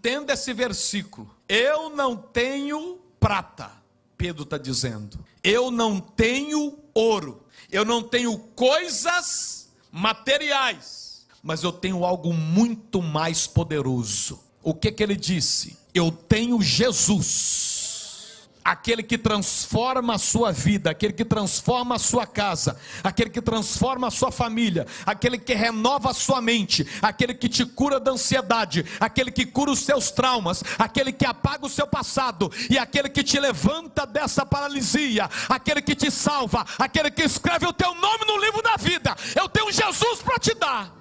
Entenda esse versículo. Eu não tenho prata, Pedro está dizendo. Eu não tenho ouro. Eu não tenho coisas materiais. Mas eu tenho algo muito mais poderoso. O que, que ele disse? Eu tenho Jesus aquele que transforma a sua vida, aquele que transforma a sua casa, aquele que transforma a sua família, aquele que renova a sua mente, aquele que te cura da ansiedade, aquele que cura os seus traumas, aquele que apaga o seu passado e aquele que te levanta dessa paralisia, aquele que te salva, aquele que escreve o teu nome no livro da vida. Eu tenho Jesus para te dar.